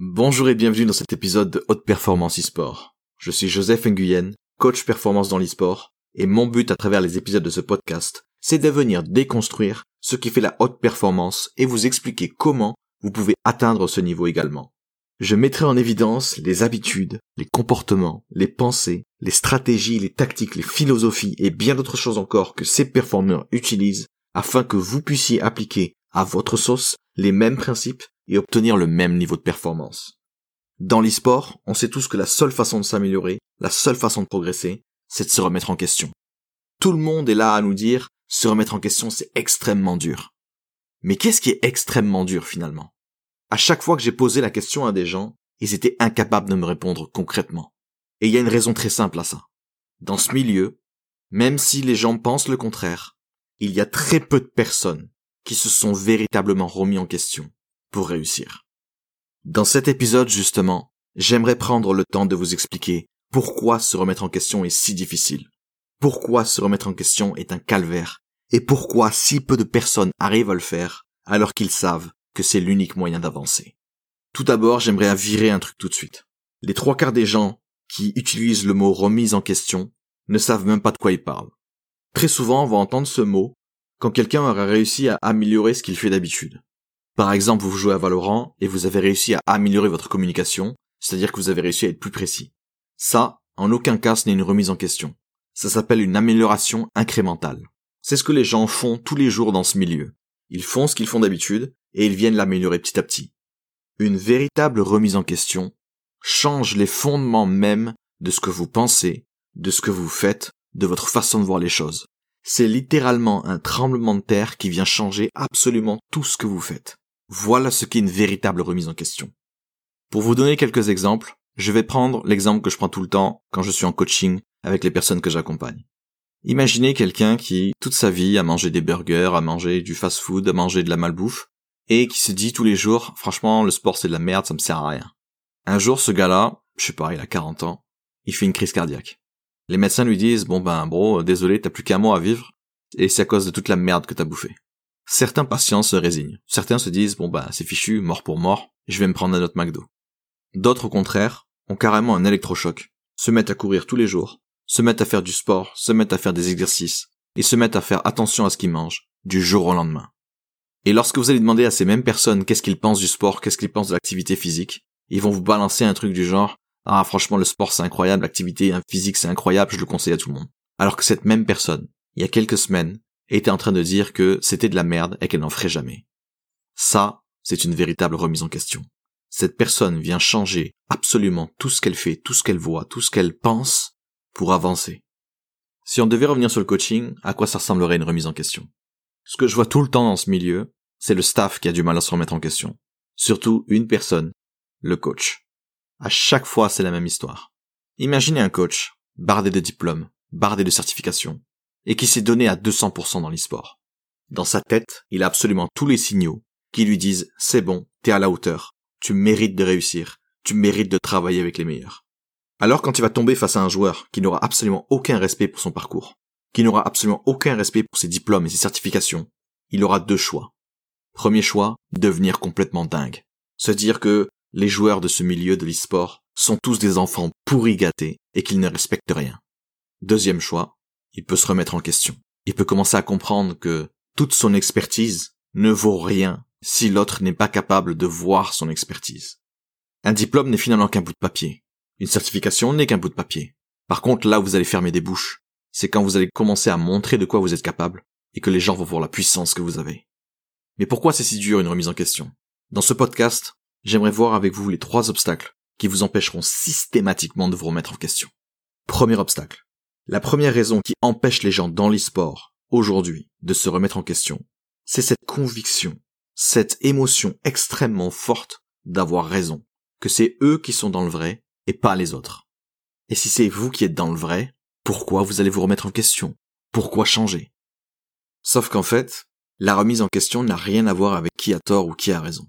Bonjour et bienvenue dans cet épisode de Haute Performance e-sport. Je suis Joseph Nguyen, coach performance dans l'e-sport, et mon but à travers les épisodes de ce podcast, c'est de venir déconstruire ce qui fait la haute performance et vous expliquer comment vous pouvez atteindre ce niveau également. Je mettrai en évidence les habitudes, les comportements, les pensées, les stratégies, les tactiques, les philosophies et bien d'autres choses encore que ces performeurs utilisent afin que vous puissiez appliquer à votre sauce les mêmes principes et obtenir le même niveau de performance. Dans l'e-sport, on sait tous que la seule façon de s'améliorer, la seule façon de progresser, c'est de se remettre en question. Tout le monde est là à nous dire, se remettre en question, c'est extrêmement dur. Mais qu'est-ce qui est extrêmement dur finalement? À chaque fois que j'ai posé la question à des gens, ils étaient incapables de me répondre concrètement. Et il y a une raison très simple à ça. Dans ce milieu, même si les gens pensent le contraire, il y a très peu de personnes qui se sont véritablement remis en question pour réussir. Dans cet épisode, justement, j'aimerais prendre le temps de vous expliquer pourquoi se remettre en question est si difficile, pourquoi se remettre en question est un calvaire, et pourquoi si peu de personnes arrivent à le faire alors qu'ils savent que c'est l'unique moyen d'avancer. Tout d'abord, j'aimerais virer un truc tout de suite. Les trois quarts des gens qui utilisent le mot remise en question ne savent même pas de quoi ils parlent. Très souvent, on va entendre ce mot quand quelqu'un aura réussi à améliorer ce qu'il fait d'habitude. Par exemple, vous jouez à Valorant et vous avez réussi à améliorer votre communication, c'est-à-dire que vous avez réussi à être plus précis. Ça, en aucun cas, ce n'est une remise en question. Ça s'appelle une amélioration incrémentale. C'est ce que les gens font tous les jours dans ce milieu. Ils font ce qu'ils font d'habitude et ils viennent l'améliorer petit à petit. Une véritable remise en question change les fondements même de ce que vous pensez, de ce que vous faites, de votre façon de voir les choses. C'est littéralement un tremblement de terre qui vient changer absolument tout ce que vous faites. Voilà ce qu'est une véritable remise en question. Pour vous donner quelques exemples, je vais prendre l'exemple que je prends tout le temps quand je suis en coaching avec les personnes que j'accompagne. Imaginez quelqu'un qui, toute sa vie, a mangé des burgers, a mangé du fast-food, a mangé de la malbouffe, et qui se dit tous les jours, franchement, le sport c'est de la merde, ça me sert à rien. Un jour, ce gars-là, je sais pas, il a 40 ans, il fait une crise cardiaque. Les médecins lui disent, bon ben, bro, désolé, t'as plus qu'un mois à vivre, et c'est à cause de toute la merde que t'as bouffé. Certains patients se résignent. Certains se disent, bon bah, c'est fichu, mort pour mort, je vais me prendre un autre McDo. D'autres, au contraire, ont carrément un électrochoc, se mettent à courir tous les jours, se mettent à faire du sport, se mettent à faire des exercices, et se mettent à faire attention à ce qu'ils mangent, du jour au lendemain. Et lorsque vous allez demander à ces mêmes personnes qu'est-ce qu'ils pensent du sport, qu'est-ce qu'ils pensent de l'activité physique, ils vont vous balancer un truc du genre, ah franchement le sport c'est incroyable, l'activité physique c'est incroyable, je le conseille à tout le monde. Alors que cette même personne, il y a quelques semaines, était en train de dire que c'était de la merde et qu'elle n'en ferait jamais. Ça, c'est une véritable remise en question. Cette personne vient changer absolument tout ce qu'elle fait, tout ce qu'elle voit, tout ce qu'elle pense pour avancer. Si on devait revenir sur le coaching, à quoi ça ressemblerait une remise en question? Ce que je vois tout le temps dans ce milieu, c'est le staff qui a du mal à se remettre en question. Surtout une personne, le coach. À chaque fois, c'est la même histoire. Imaginez un coach, bardé de diplômes, bardé de certifications, et qui s'est donné à 200% dans l'e-sport. Dans sa tête, il a absolument tous les signaux qui lui disent c'est bon, t'es à la hauteur, tu mérites de réussir, tu mérites de travailler avec les meilleurs. Alors quand il va tomber face à un joueur qui n'aura absolument aucun respect pour son parcours, qui n'aura absolument aucun respect pour ses diplômes et ses certifications, il aura deux choix. Premier choix, devenir complètement dingue. Se dire que les joueurs de ce milieu de l'e-sport sont tous des enfants pourri gâtés et qu'ils ne respectent rien. Deuxième choix, il peut se remettre en question. Il peut commencer à comprendre que toute son expertise ne vaut rien si l'autre n'est pas capable de voir son expertise. Un diplôme n'est finalement qu'un bout de papier. Une certification n'est qu'un bout de papier. Par contre, là où vous allez fermer des bouches, c'est quand vous allez commencer à montrer de quoi vous êtes capable et que les gens vont voir la puissance que vous avez. Mais pourquoi c'est si dur une remise en question? Dans ce podcast, j'aimerais voir avec vous les trois obstacles qui vous empêcheront systématiquement de vous remettre en question. Premier obstacle. La première raison qui empêche les gens dans l'e-sport, aujourd'hui, de se remettre en question, c'est cette conviction, cette émotion extrêmement forte d'avoir raison, que c'est eux qui sont dans le vrai et pas les autres. Et si c'est vous qui êtes dans le vrai, pourquoi vous allez vous remettre en question? Pourquoi changer? Sauf qu'en fait, la remise en question n'a rien à voir avec qui a tort ou qui a raison.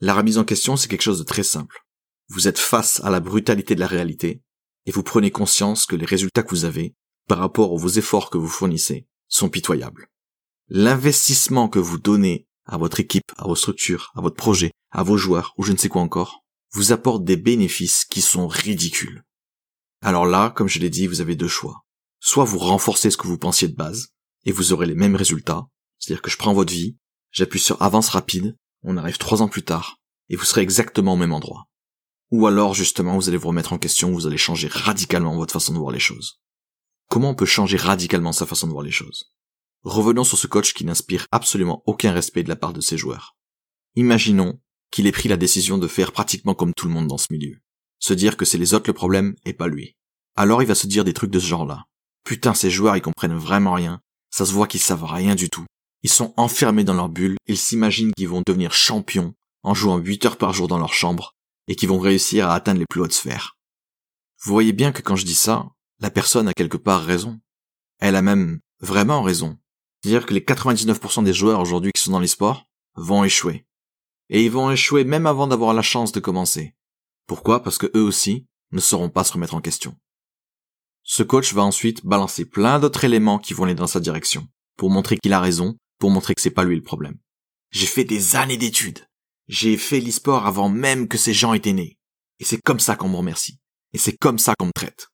La remise en question, c'est quelque chose de très simple. Vous êtes face à la brutalité de la réalité, et vous prenez conscience que les résultats que vous avez, par rapport aux efforts que vous fournissez, sont pitoyables. L'investissement que vous donnez à votre équipe, à vos structures, à votre projet, à vos joueurs, ou je ne sais quoi encore, vous apporte des bénéfices qui sont ridicules. Alors là, comme je l'ai dit, vous avez deux choix. Soit vous renforcez ce que vous pensiez de base, et vous aurez les mêmes résultats, c'est-à-dire que je prends votre vie, j'appuie sur avance rapide, on arrive trois ans plus tard, et vous serez exactement au même endroit. Ou alors, justement, vous allez vous remettre en question, vous allez changer radicalement votre façon de voir les choses. Comment on peut changer radicalement sa façon de voir les choses? Revenons sur ce coach qui n'inspire absolument aucun respect de la part de ses joueurs. Imaginons qu'il ait pris la décision de faire pratiquement comme tout le monde dans ce milieu. Se dire que c'est les autres le problème et pas lui. Alors il va se dire des trucs de ce genre-là. Putain, ces joueurs, ils comprennent vraiment rien. Ça se voit qu'ils savent rien du tout. Ils sont enfermés dans leur bulle, ils s'imaginent qu'ils vont devenir champions en jouant 8 heures par jour dans leur chambre et qu'ils vont réussir à atteindre les plus hautes sphères. Vous voyez bien que quand je dis ça, la personne a quelque part raison. Elle a même vraiment raison. C'est-à-dire que les 99% des joueurs aujourd'hui qui sont dans les sports vont échouer. Et ils vont échouer même avant d'avoir la chance de commencer. Pourquoi? Parce que eux aussi ne sauront pas se remettre en question. Ce coach va ensuite balancer plein d'autres éléments qui vont aller dans sa direction, pour montrer qu'il a raison, pour montrer que c'est pas lui le problème. J'ai fait des années d'études. J'ai fait l'e-sport avant même que ces gens étaient nés. Et c'est comme ça qu'on me remercie. Et c'est comme ça qu'on me traite.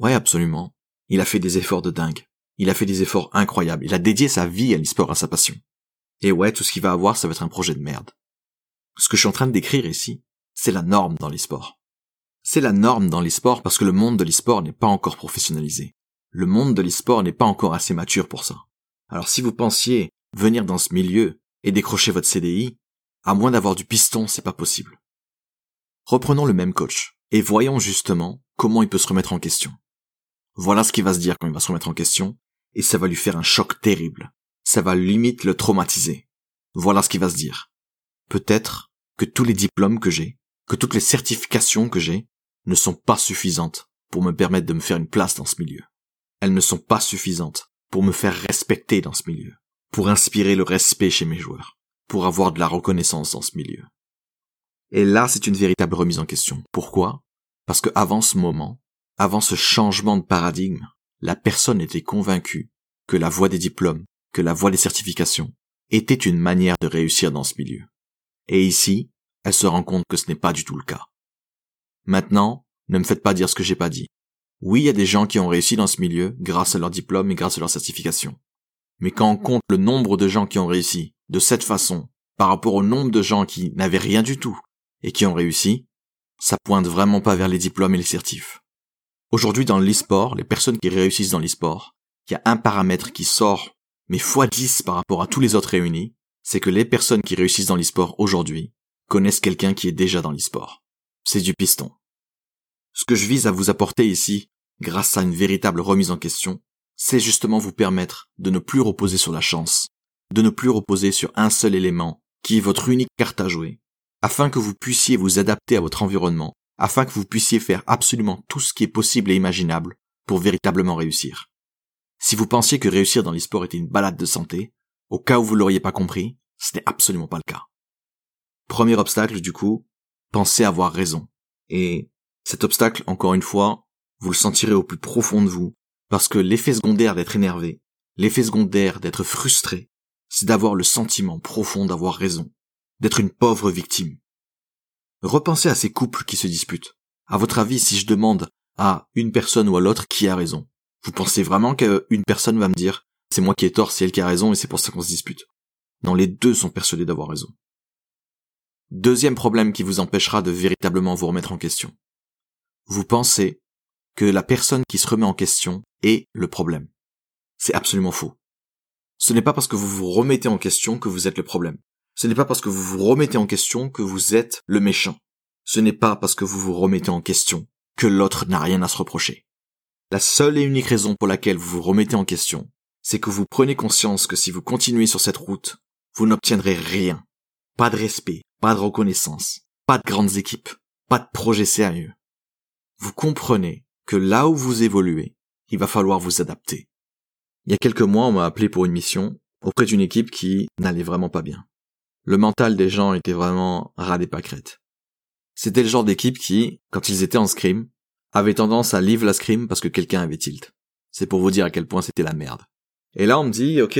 Ouais, absolument. Il a fait des efforts de dingue. Il a fait des efforts incroyables. Il a dédié sa vie à l'e-sport, à sa passion. Et ouais, tout ce qu'il va avoir, ça va être un projet de merde. Ce que je suis en train de décrire ici, c'est la norme dans l'e-sport. C'est la norme dans l'e-sport parce que le monde de l'e-sport n'est pas encore professionnalisé. Le monde de l'e-sport n'est pas encore assez mature pour ça. Alors si vous pensiez venir dans ce milieu et décrocher votre CDI, à moins d'avoir du piston, c'est pas possible. Reprenons le même coach et voyons justement comment il peut se remettre en question. Voilà ce qu'il va se dire quand il va se remettre en question et ça va lui faire un choc terrible. Ça va limite le traumatiser. Voilà ce qu'il va se dire. Peut-être que tous les diplômes que j'ai, que toutes les certifications que j'ai, ne sont pas suffisantes pour me permettre de me faire une place dans ce milieu. Elles ne sont pas suffisantes pour me faire respecter dans ce milieu, pour inspirer le respect chez mes joueurs, pour avoir de la reconnaissance dans ce milieu. Et là, c'est une véritable remise en question. Pourquoi? Parce que avant ce moment, avant ce changement de paradigme, la personne était convaincue que la voie des diplômes, que la voie des certifications, était une manière de réussir dans ce milieu. Et ici, elle se rend compte que ce n'est pas du tout le cas. Maintenant, ne me faites pas dire ce que j'ai pas dit. Oui, il y a des gens qui ont réussi dans ce milieu grâce à leur diplôme et grâce à leur certification. Mais quand on compte le nombre de gens qui ont réussi de cette façon par rapport au nombre de gens qui n'avaient rien du tout et qui ont réussi, ça pointe vraiment pas vers les diplômes et les certifs. Aujourd'hui, dans l'e-sport, les personnes qui réussissent dans l'e-sport, il y a un paramètre qui sort, mais x 10 par rapport à tous les autres réunis, c'est que les personnes qui réussissent dans l'e-sport aujourd'hui connaissent quelqu'un qui est déjà dans l'e-sport. C'est du piston. Ce que je vise à vous apporter ici, grâce à une véritable remise en question, c'est justement vous permettre de ne plus reposer sur la chance, de ne plus reposer sur un seul élément, qui est votre unique carte à jouer, afin que vous puissiez vous adapter à votre environnement afin que vous puissiez faire absolument tout ce qui est possible et imaginable pour véritablement réussir. Si vous pensiez que réussir dans l'e-sport était une balade de santé, au cas où vous l'auriez pas compris, ce n'est absolument pas le cas. Premier obstacle, du coup, pensez avoir raison. Et cet obstacle, encore une fois, vous le sentirez au plus profond de vous, parce que l'effet secondaire d'être énervé, l'effet secondaire d'être frustré, c'est d'avoir le sentiment profond d'avoir raison, d'être une pauvre victime, Repensez à ces couples qui se disputent. À votre avis, si je demande à une personne ou à l'autre qui a raison, vous pensez vraiment qu'une personne va me dire c'est moi qui ai tort, c'est elle qui a raison et c'est pour ça qu'on se dispute Non, les deux sont persuadés d'avoir raison. Deuxième problème qui vous empêchera de véritablement vous remettre en question. Vous pensez que la personne qui se remet en question est le problème. C'est absolument faux. Ce n'est pas parce que vous vous remettez en question que vous êtes le problème. Ce n'est pas parce que vous vous remettez en question que vous êtes le méchant. Ce n'est pas parce que vous vous remettez en question que l'autre n'a rien à se reprocher. La seule et unique raison pour laquelle vous vous remettez en question, c'est que vous prenez conscience que si vous continuez sur cette route, vous n'obtiendrez rien. Pas de respect, pas de reconnaissance, pas de grandes équipes, pas de projets sérieux. Vous comprenez que là où vous évoluez, il va falloir vous adapter. Il y a quelques mois, on m'a appelé pour une mission auprès d'une équipe qui n'allait vraiment pas bien le mental des gens était vraiment ras des pâquerettes. C'était le genre d'équipe qui, quand ils étaient en scrim, avait tendance à livre la scrim parce que quelqu'un avait tilt. C'est pour vous dire à quel point c'était la merde. Et là, on me dit, ok,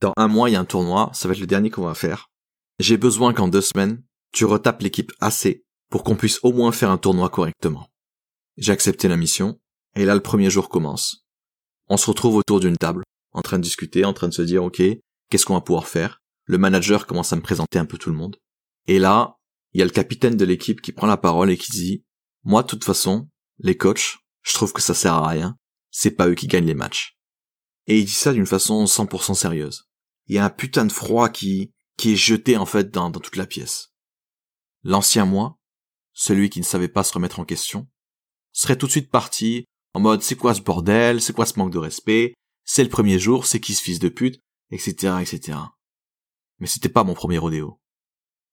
dans un mois, il y a un tournoi, ça va être le dernier qu'on va faire. J'ai besoin qu'en deux semaines, tu retapes l'équipe AC pour qu'on puisse au moins faire un tournoi correctement. J'ai accepté la mission, et là le premier jour commence. On se retrouve autour d'une table, en train de discuter, en train de se dire ok, qu'est-ce qu'on va pouvoir faire? Le manager commence à me présenter un peu tout le monde. Et là, il y a le capitaine de l'équipe qui prend la parole et qui dit Moi, de toute façon, les coachs, je trouve que ça sert à rien, c'est pas eux qui gagnent les matchs. Et il dit ça d'une façon 100% sérieuse. Il y a un putain de froid qui, qui est jeté en fait dans, dans toute la pièce. L'ancien moi, celui qui ne savait pas se remettre en question, serait tout de suite parti en mode c'est quoi ce bordel, c'est quoi ce manque de respect, c'est le premier jour, c'est qui ce fils de pute, etc., etc. Mais c'était pas mon premier rodéo.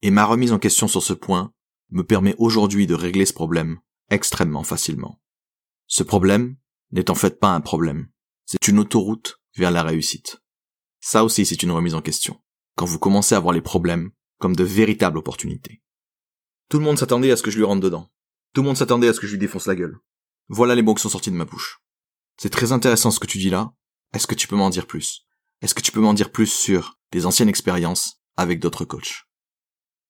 Et ma remise en question sur ce point me permet aujourd'hui de régler ce problème extrêmement facilement. Ce problème n'est en fait pas un problème. C'est une autoroute vers la réussite. Ça aussi, c'est une remise en question. Quand vous commencez à voir les problèmes comme de véritables opportunités. Tout le monde s'attendait à ce que je lui rentre dedans. Tout le monde s'attendait à ce que je lui défonce la gueule. Voilà les mots qui sont sortis de ma bouche. C'est très intéressant ce que tu dis là. Est-ce que tu peux m'en dire plus? Est-ce que tu peux m'en dire plus sur des anciennes expériences avec d'autres coachs?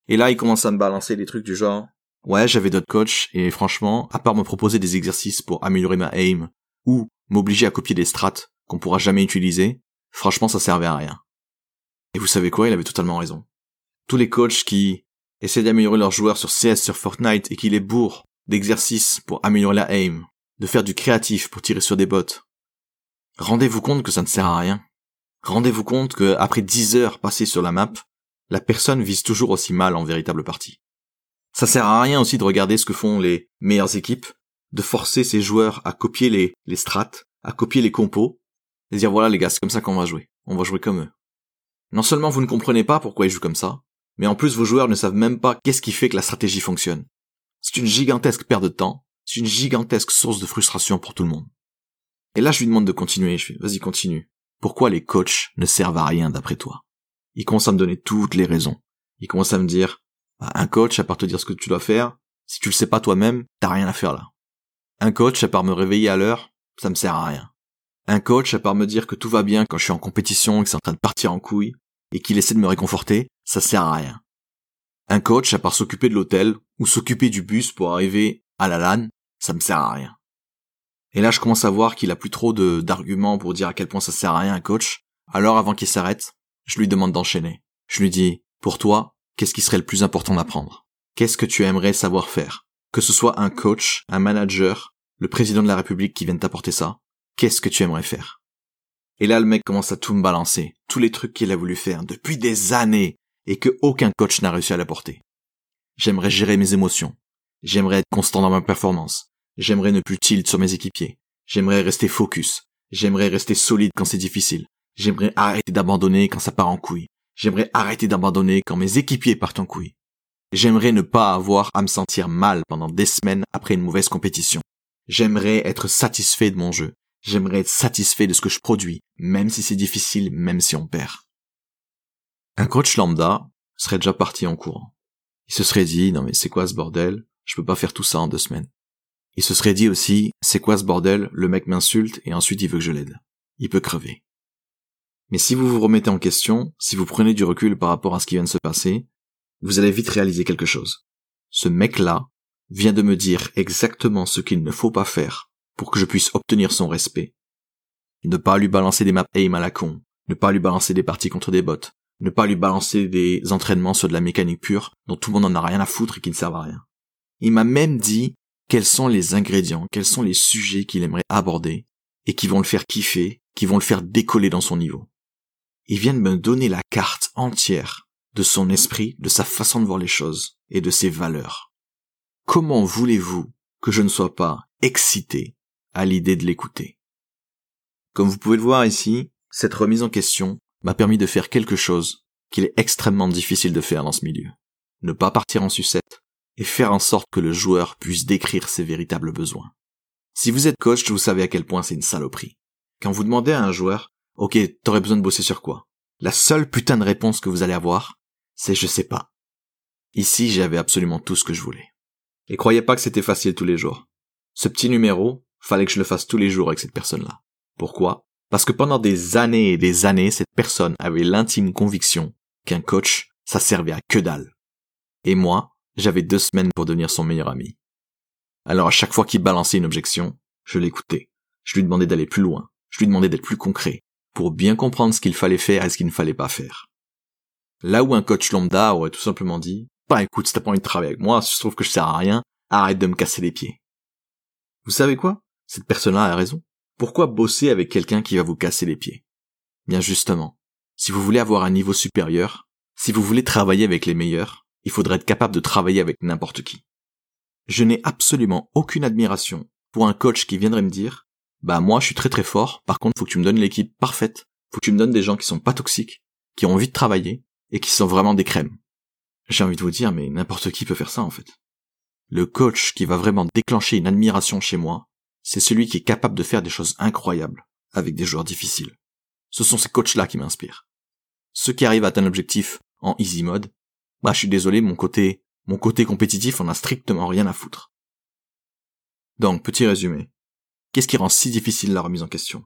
Et là, il commence à me balancer des trucs du genre Ouais, j'avais d'autres coachs et franchement, à part me proposer des exercices pour améliorer ma aim ou m'obliger à copier des strats qu'on pourra jamais utiliser, franchement, ça servait à rien. Et vous savez quoi, il avait totalement raison. Tous les coachs qui essaient d'améliorer leurs joueurs sur CS, sur Fortnite et qui les bourrent d'exercices pour améliorer la aim, de faire du créatif pour tirer sur des bots. Rendez-vous compte que ça ne sert à rien. Rendez-vous compte que après 10 heures passées sur la map, la personne vise toujours aussi mal en véritable partie. Ça sert à rien aussi de regarder ce que font les meilleures équipes, de forcer ces joueurs à copier les, les strats, à copier les compos, et dire voilà les gars, c'est comme ça qu'on va jouer. On va jouer comme eux. Non seulement vous ne comprenez pas pourquoi ils jouent comme ça, mais en plus vos joueurs ne savent même pas qu'est-ce qui fait que la stratégie fonctionne. C'est une gigantesque perte de temps, c'est une gigantesque source de frustration pour tout le monde. Et là je lui demande de continuer, je fais vas-y continue. Pourquoi les coachs ne servent à rien d'après toi? Il commence à me donner toutes les raisons. Il commence à me dire bah, un coach, à part te dire ce que tu dois faire, si tu le sais pas toi-même, t'as rien à faire là. Un coach, à part me réveiller à l'heure, ça me sert à rien. Un coach, à part me dire que tout va bien quand je suis en compétition et que c'est en train de partir en couille, et qu'il essaie de me réconforter, ça sert à rien. Un coach, à part s'occuper de l'hôtel, ou s'occuper du bus pour arriver à la LAN, ça me sert à rien. Et là, je commence à voir qu'il a plus trop d'arguments pour dire à quel point ça sert à rien un coach. Alors, avant qu'il s'arrête, je lui demande d'enchaîner. Je lui dis, pour toi, qu'est-ce qui serait le plus important d'apprendre? Qu'est-ce que tu aimerais savoir faire? Que ce soit un coach, un manager, le président de la République qui vienne t'apporter ça, qu'est-ce que tu aimerais faire? Et là, le mec commence à tout me balancer, tous les trucs qu'il a voulu faire depuis des années et que aucun coach n'a réussi à l'apporter. J'aimerais gérer mes émotions. J'aimerais être constant dans ma performance. J'aimerais ne plus tilt sur mes équipiers. J'aimerais rester focus. J'aimerais rester solide quand c'est difficile. J'aimerais arrêter d'abandonner quand ça part en couille. J'aimerais arrêter d'abandonner quand mes équipiers partent en couille. J'aimerais ne pas avoir à me sentir mal pendant des semaines après une mauvaise compétition. J'aimerais être satisfait de mon jeu. J'aimerais être satisfait de ce que je produis, même si c'est difficile, même si on perd. Un coach lambda serait déjà parti en courant. Il se serait dit, non mais c'est quoi ce bordel? Je peux pas faire tout ça en deux semaines. Il se serait dit aussi, c'est quoi ce bordel? Le mec m'insulte et ensuite il veut que je l'aide. Il peut crever. Mais si vous vous remettez en question, si vous prenez du recul par rapport à ce qui vient de se passer, vous allez vite réaliser quelque chose. Ce mec-là vient de me dire exactement ce qu'il ne faut pas faire pour que je puisse obtenir son respect. Ne pas lui balancer des maps aim à la con, ne pas lui balancer des parties contre des bots, ne pas lui balancer des entraînements sur de la mécanique pure dont tout le monde en a rien à foutre et qui ne servent à rien. Il m'a même dit quels sont les ingrédients, quels sont les sujets qu'il aimerait aborder et qui vont le faire kiffer, qui vont le faire décoller dans son niveau il vient de me donner la carte entière de son esprit, de sa façon de voir les choses et de ses valeurs. Comment voulez-vous que je ne sois pas excité à l'idée de l'écouter? Comme vous pouvez le voir ici, cette remise en question m'a permis de faire quelque chose qu'il est extrêmement difficile de faire dans ce milieu. Ne pas partir en sucette et faire en sorte que le joueur puisse décrire ses véritables besoins. Si vous êtes coach, vous savez à quel point c'est une saloperie. Quand vous demandez à un joueur Ok, t'aurais besoin de bosser sur quoi? La seule putain de réponse que vous allez avoir, c'est je sais pas. Ici, j'avais absolument tout ce que je voulais. Et croyez pas que c'était facile tous les jours. Ce petit numéro, fallait que je le fasse tous les jours avec cette personne-là. Pourquoi? Parce que pendant des années et des années, cette personne avait l'intime conviction qu'un coach, ça servait à que dalle. Et moi, j'avais deux semaines pour devenir son meilleur ami. Alors à chaque fois qu'il balançait une objection, je l'écoutais. Je lui demandais d'aller plus loin. Je lui demandais d'être plus concret, pour bien comprendre ce qu'il fallait faire et ce qu'il ne fallait pas faire. Là où un coach lambda aurait tout simplement dit, bah écoute, si t'as pas envie de travailler avec moi, si je trouve que je sers à rien, arrête de me casser les pieds. Vous savez quoi? Cette personne-là a raison. Pourquoi bosser avec quelqu'un qui va vous casser les pieds? Bien justement, si vous voulez avoir un niveau supérieur, si vous voulez travailler avec les meilleurs, il faudrait être capable de travailler avec n'importe qui. Je n'ai absolument aucune admiration pour un coach qui viendrait me dire, bah moi je suis très très fort, par contre faut que tu me donnes l'équipe parfaite, faut que tu me donnes des gens qui sont pas toxiques, qui ont envie de travailler, et qui sont vraiment des crèmes. J'ai envie de vous dire, mais n'importe qui peut faire ça en fait. Le coach qui va vraiment déclencher une admiration chez moi, c'est celui qui est capable de faire des choses incroyables avec des joueurs difficiles. Ce sont ces coachs-là qui m'inspirent. Ceux qui arrivent à atteindre l'objectif en easy mode, bah je suis désolé, mon côté, mon côté compétitif en a strictement rien à foutre. Donc, petit résumé. Qu'est-ce qui rend si difficile la remise en question?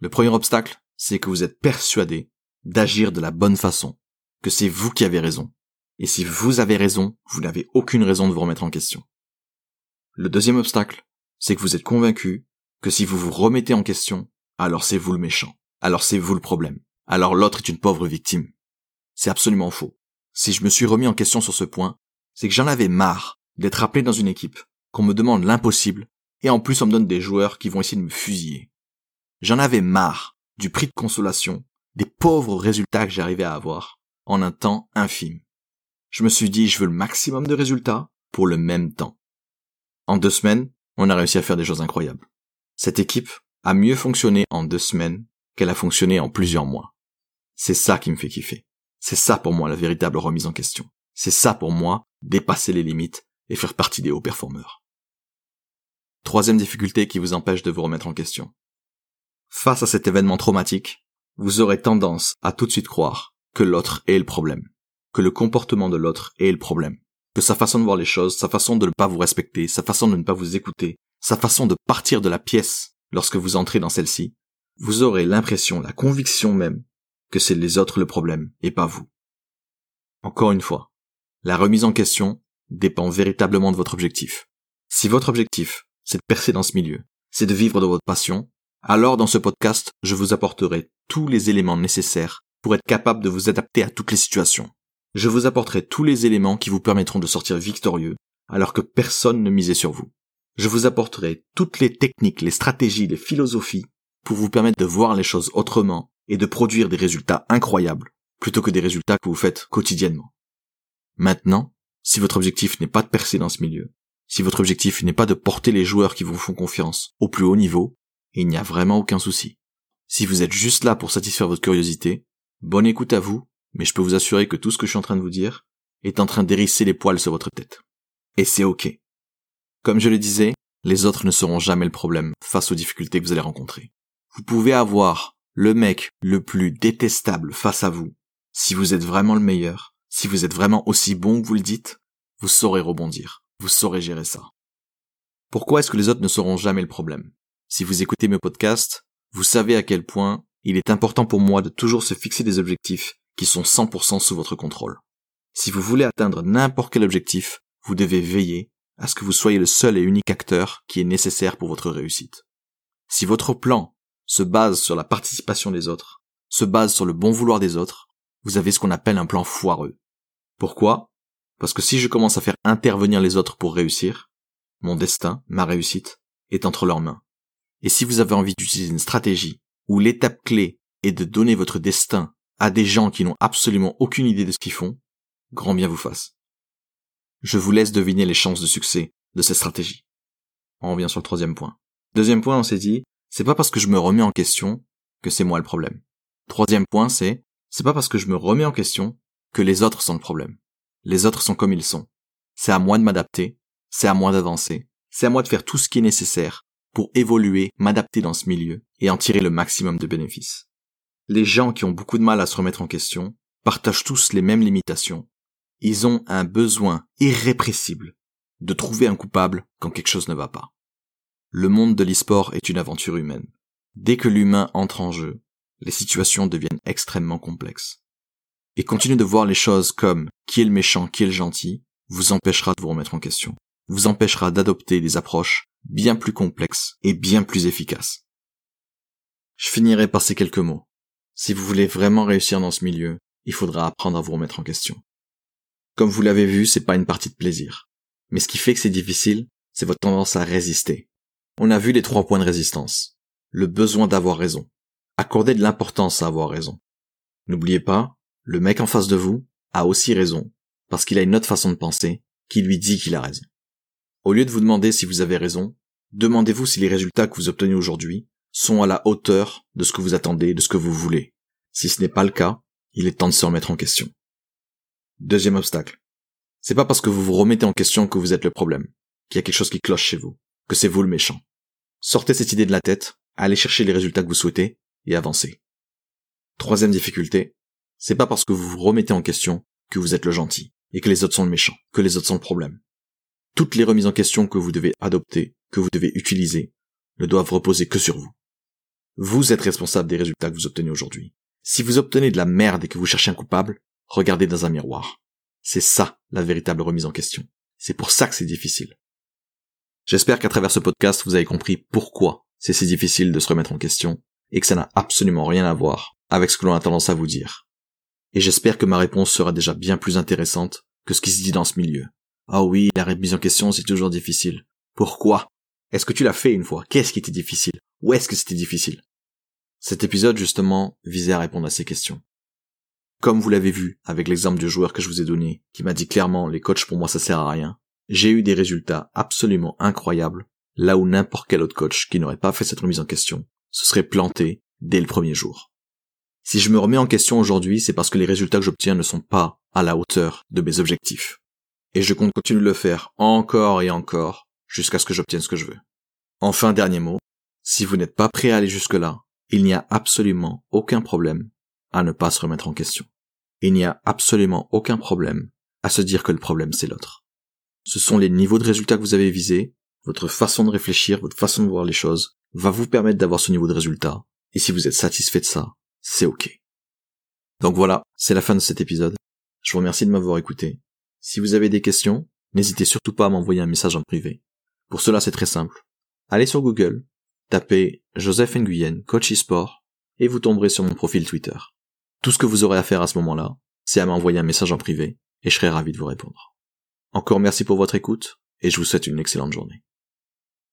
Le premier obstacle, c'est que vous êtes persuadé d'agir de la bonne façon, que c'est vous qui avez raison. Et si vous avez raison, vous n'avez aucune raison de vous remettre en question. Le deuxième obstacle, c'est que vous êtes convaincu que si vous vous remettez en question, alors c'est vous le méchant, alors c'est vous le problème, alors l'autre est une pauvre victime. C'est absolument faux. Si je me suis remis en question sur ce point, c'est que j'en avais marre d'être appelé dans une équipe, qu'on me demande l'impossible, et en plus on me donne des joueurs qui vont essayer de me fusiller. J'en avais marre du prix de consolation, des pauvres résultats que j'arrivais à avoir, en un temps infime. Je me suis dit, je veux le maximum de résultats pour le même temps. En deux semaines, on a réussi à faire des choses incroyables. Cette équipe a mieux fonctionné en deux semaines qu'elle a fonctionné en plusieurs mois. C'est ça qui me fait kiffer. C'est ça pour moi la véritable remise en question. C'est ça pour moi dépasser les limites et faire partie des hauts performeurs. Troisième difficulté qui vous empêche de vous remettre en question. Face à cet événement traumatique, vous aurez tendance à tout de suite croire que l'autre est le problème, que le comportement de l'autre est le problème, que sa façon de voir les choses, sa façon de ne pas vous respecter, sa façon de ne pas vous écouter, sa façon de partir de la pièce lorsque vous entrez dans celle-ci, vous aurez l'impression, la conviction même, que c'est les autres le problème et pas vous. Encore une fois, la remise en question dépend véritablement de votre objectif. Si votre objectif, c'est de percer dans ce milieu, c'est de vivre de votre passion, alors dans ce podcast, je vous apporterai tous les éléments nécessaires pour être capable de vous adapter à toutes les situations. Je vous apporterai tous les éléments qui vous permettront de sortir victorieux alors que personne ne misait sur vous. Je vous apporterai toutes les techniques, les stratégies, les philosophies pour vous permettre de voir les choses autrement et de produire des résultats incroyables plutôt que des résultats que vous faites quotidiennement. Maintenant, si votre objectif n'est pas de percer dans ce milieu, si votre objectif n'est pas de porter les joueurs qui vous font confiance au plus haut niveau, il n'y a vraiment aucun souci. Si vous êtes juste là pour satisfaire votre curiosité, bonne écoute à vous, mais je peux vous assurer que tout ce que je suis en train de vous dire est en train d'hérisser les poils sur votre tête. Et c'est ok. Comme je le disais, les autres ne seront jamais le problème face aux difficultés que vous allez rencontrer. Vous pouvez avoir le mec le plus détestable face à vous. Si vous êtes vraiment le meilleur, si vous êtes vraiment aussi bon que vous le dites, vous saurez rebondir. Vous saurez gérer ça. Pourquoi est-ce que les autres ne seront jamais le problème? Si vous écoutez mes podcasts, vous savez à quel point il est important pour moi de toujours se fixer des objectifs qui sont 100% sous votre contrôle. Si vous voulez atteindre n'importe quel objectif, vous devez veiller à ce que vous soyez le seul et unique acteur qui est nécessaire pour votre réussite. Si votre plan se base sur la participation des autres, se base sur le bon vouloir des autres, vous avez ce qu'on appelle un plan foireux. Pourquoi? Parce que si je commence à faire intervenir les autres pour réussir, mon destin, ma réussite, est entre leurs mains. Et si vous avez envie d'utiliser une stratégie où l'étape clé est de donner votre destin à des gens qui n'ont absolument aucune idée de ce qu'ils font, grand bien vous fasse. Je vous laisse deviner les chances de succès de cette stratégie. On revient sur le troisième point. Deuxième point, on s'est dit, c'est pas parce que je me remets en question que c'est moi le problème. Troisième point, c'est, c'est pas parce que je me remets en question que les autres sont le problème. Les autres sont comme ils sont. C'est à moi de m'adapter, c'est à moi d'avancer, c'est à moi de faire tout ce qui est nécessaire pour évoluer, m'adapter dans ce milieu et en tirer le maximum de bénéfices. Les gens qui ont beaucoup de mal à se remettre en question partagent tous les mêmes limitations. Ils ont un besoin irrépressible de trouver un coupable quand quelque chose ne va pas. Le monde de l'e-sport est une aventure humaine. Dès que l'humain entre en jeu, les situations deviennent extrêmement complexes. Et continuer de voir les choses comme qui est le méchant, qui est le gentil, vous empêchera de vous remettre en question, vous empêchera d'adopter des approches bien plus complexes et bien plus efficaces. Je finirai par ces quelques mots. Si vous voulez vraiment réussir dans ce milieu, il faudra apprendre à vous remettre en question. Comme vous l'avez vu, c'est pas une partie de plaisir. Mais ce qui fait que c'est difficile, c'est votre tendance à résister. On a vu les trois points de résistance. Le besoin d'avoir raison. Accorder de l'importance à avoir raison. N'oubliez pas, le mec en face de vous a aussi raison, parce qu'il a une autre façon de penser qui lui dit qu'il a raison. Au lieu de vous demander si vous avez raison, demandez-vous si les résultats que vous obtenez aujourd'hui sont à la hauteur de ce que vous attendez, de ce que vous voulez. Si ce n'est pas le cas, il est temps de se remettre en question. Deuxième obstacle. C'est pas parce que vous vous remettez en question que vous êtes le problème, qu'il y a quelque chose qui cloche chez vous, que c'est vous le méchant. Sortez cette idée de la tête, allez chercher les résultats que vous souhaitez et avancez. Troisième difficulté. C'est pas parce que vous vous remettez en question que vous êtes le gentil et que les autres sont le méchant, que les autres sont le problème. Toutes les remises en question que vous devez adopter, que vous devez utiliser, ne doivent reposer que sur vous. Vous êtes responsable des résultats que vous obtenez aujourd'hui. Si vous obtenez de la merde et que vous cherchez un coupable, regardez dans un miroir. C'est ça la véritable remise en question. C'est pour ça que c'est difficile. J'espère qu'à travers ce podcast, vous avez compris pourquoi c'est si difficile de se remettre en question et que ça n'a absolument rien à voir avec ce que l'on a tendance à vous dire. Et j'espère que ma réponse sera déjà bien plus intéressante que ce qui se dit dans ce milieu. Ah oui, la remise en question, c'est toujours difficile. Pourquoi? Est-ce que tu l'as fait une fois? Qu'est-ce qui était difficile? Où est-ce que c'était difficile? Cet épisode, justement, visait à répondre à ces questions. Comme vous l'avez vu avec l'exemple du joueur que je vous ai donné, qui m'a dit clairement les coachs pour moi ça sert à rien, j'ai eu des résultats absolument incroyables, là où n'importe quel autre coach qui n'aurait pas fait cette remise en question se serait planté dès le premier jour. Si je me remets en question aujourd'hui, c'est parce que les résultats que j'obtiens ne sont pas à la hauteur de mes objectifs. Et je compte continuer de le faire encore et encore jusqu'à ce que j'obtienne ce que je veux. Enfin, dernier mot, si vous n'êtes pas prêt à aller jusque-là, il n'y a absolument aucun problème à ne pas se remettre en question il n'y a absolument aucun problème à se dire que le problème c'est l'autre. Ce sont les niveaux de résultats que vous avez visés, votre façon de réfléchir, votre façon de voir les choses, va vous permettre d'avoir ce niveau de résultat, et si vous êtes satisfait de ça, c'est ok. Donc voilà, c'est la fin de cet épisode. Je vous remercie de m'avoir écouté. Si vous avez des questions, n'hésitez surtout pas à m'envoyer un message en privé. Pour cela, c'est très simple. Allez sur Google, tapez Joseph Nguyen, coach e-sport, et vous tomberez sur mon profil Twitter. Tout ce que vous aurez à faire à ce moment-là, c'est à m'envoyer un message en privé, et je serai ravi de vous répondre. Encore merci pour votre écoute, et je vous souhaite une excellente journée.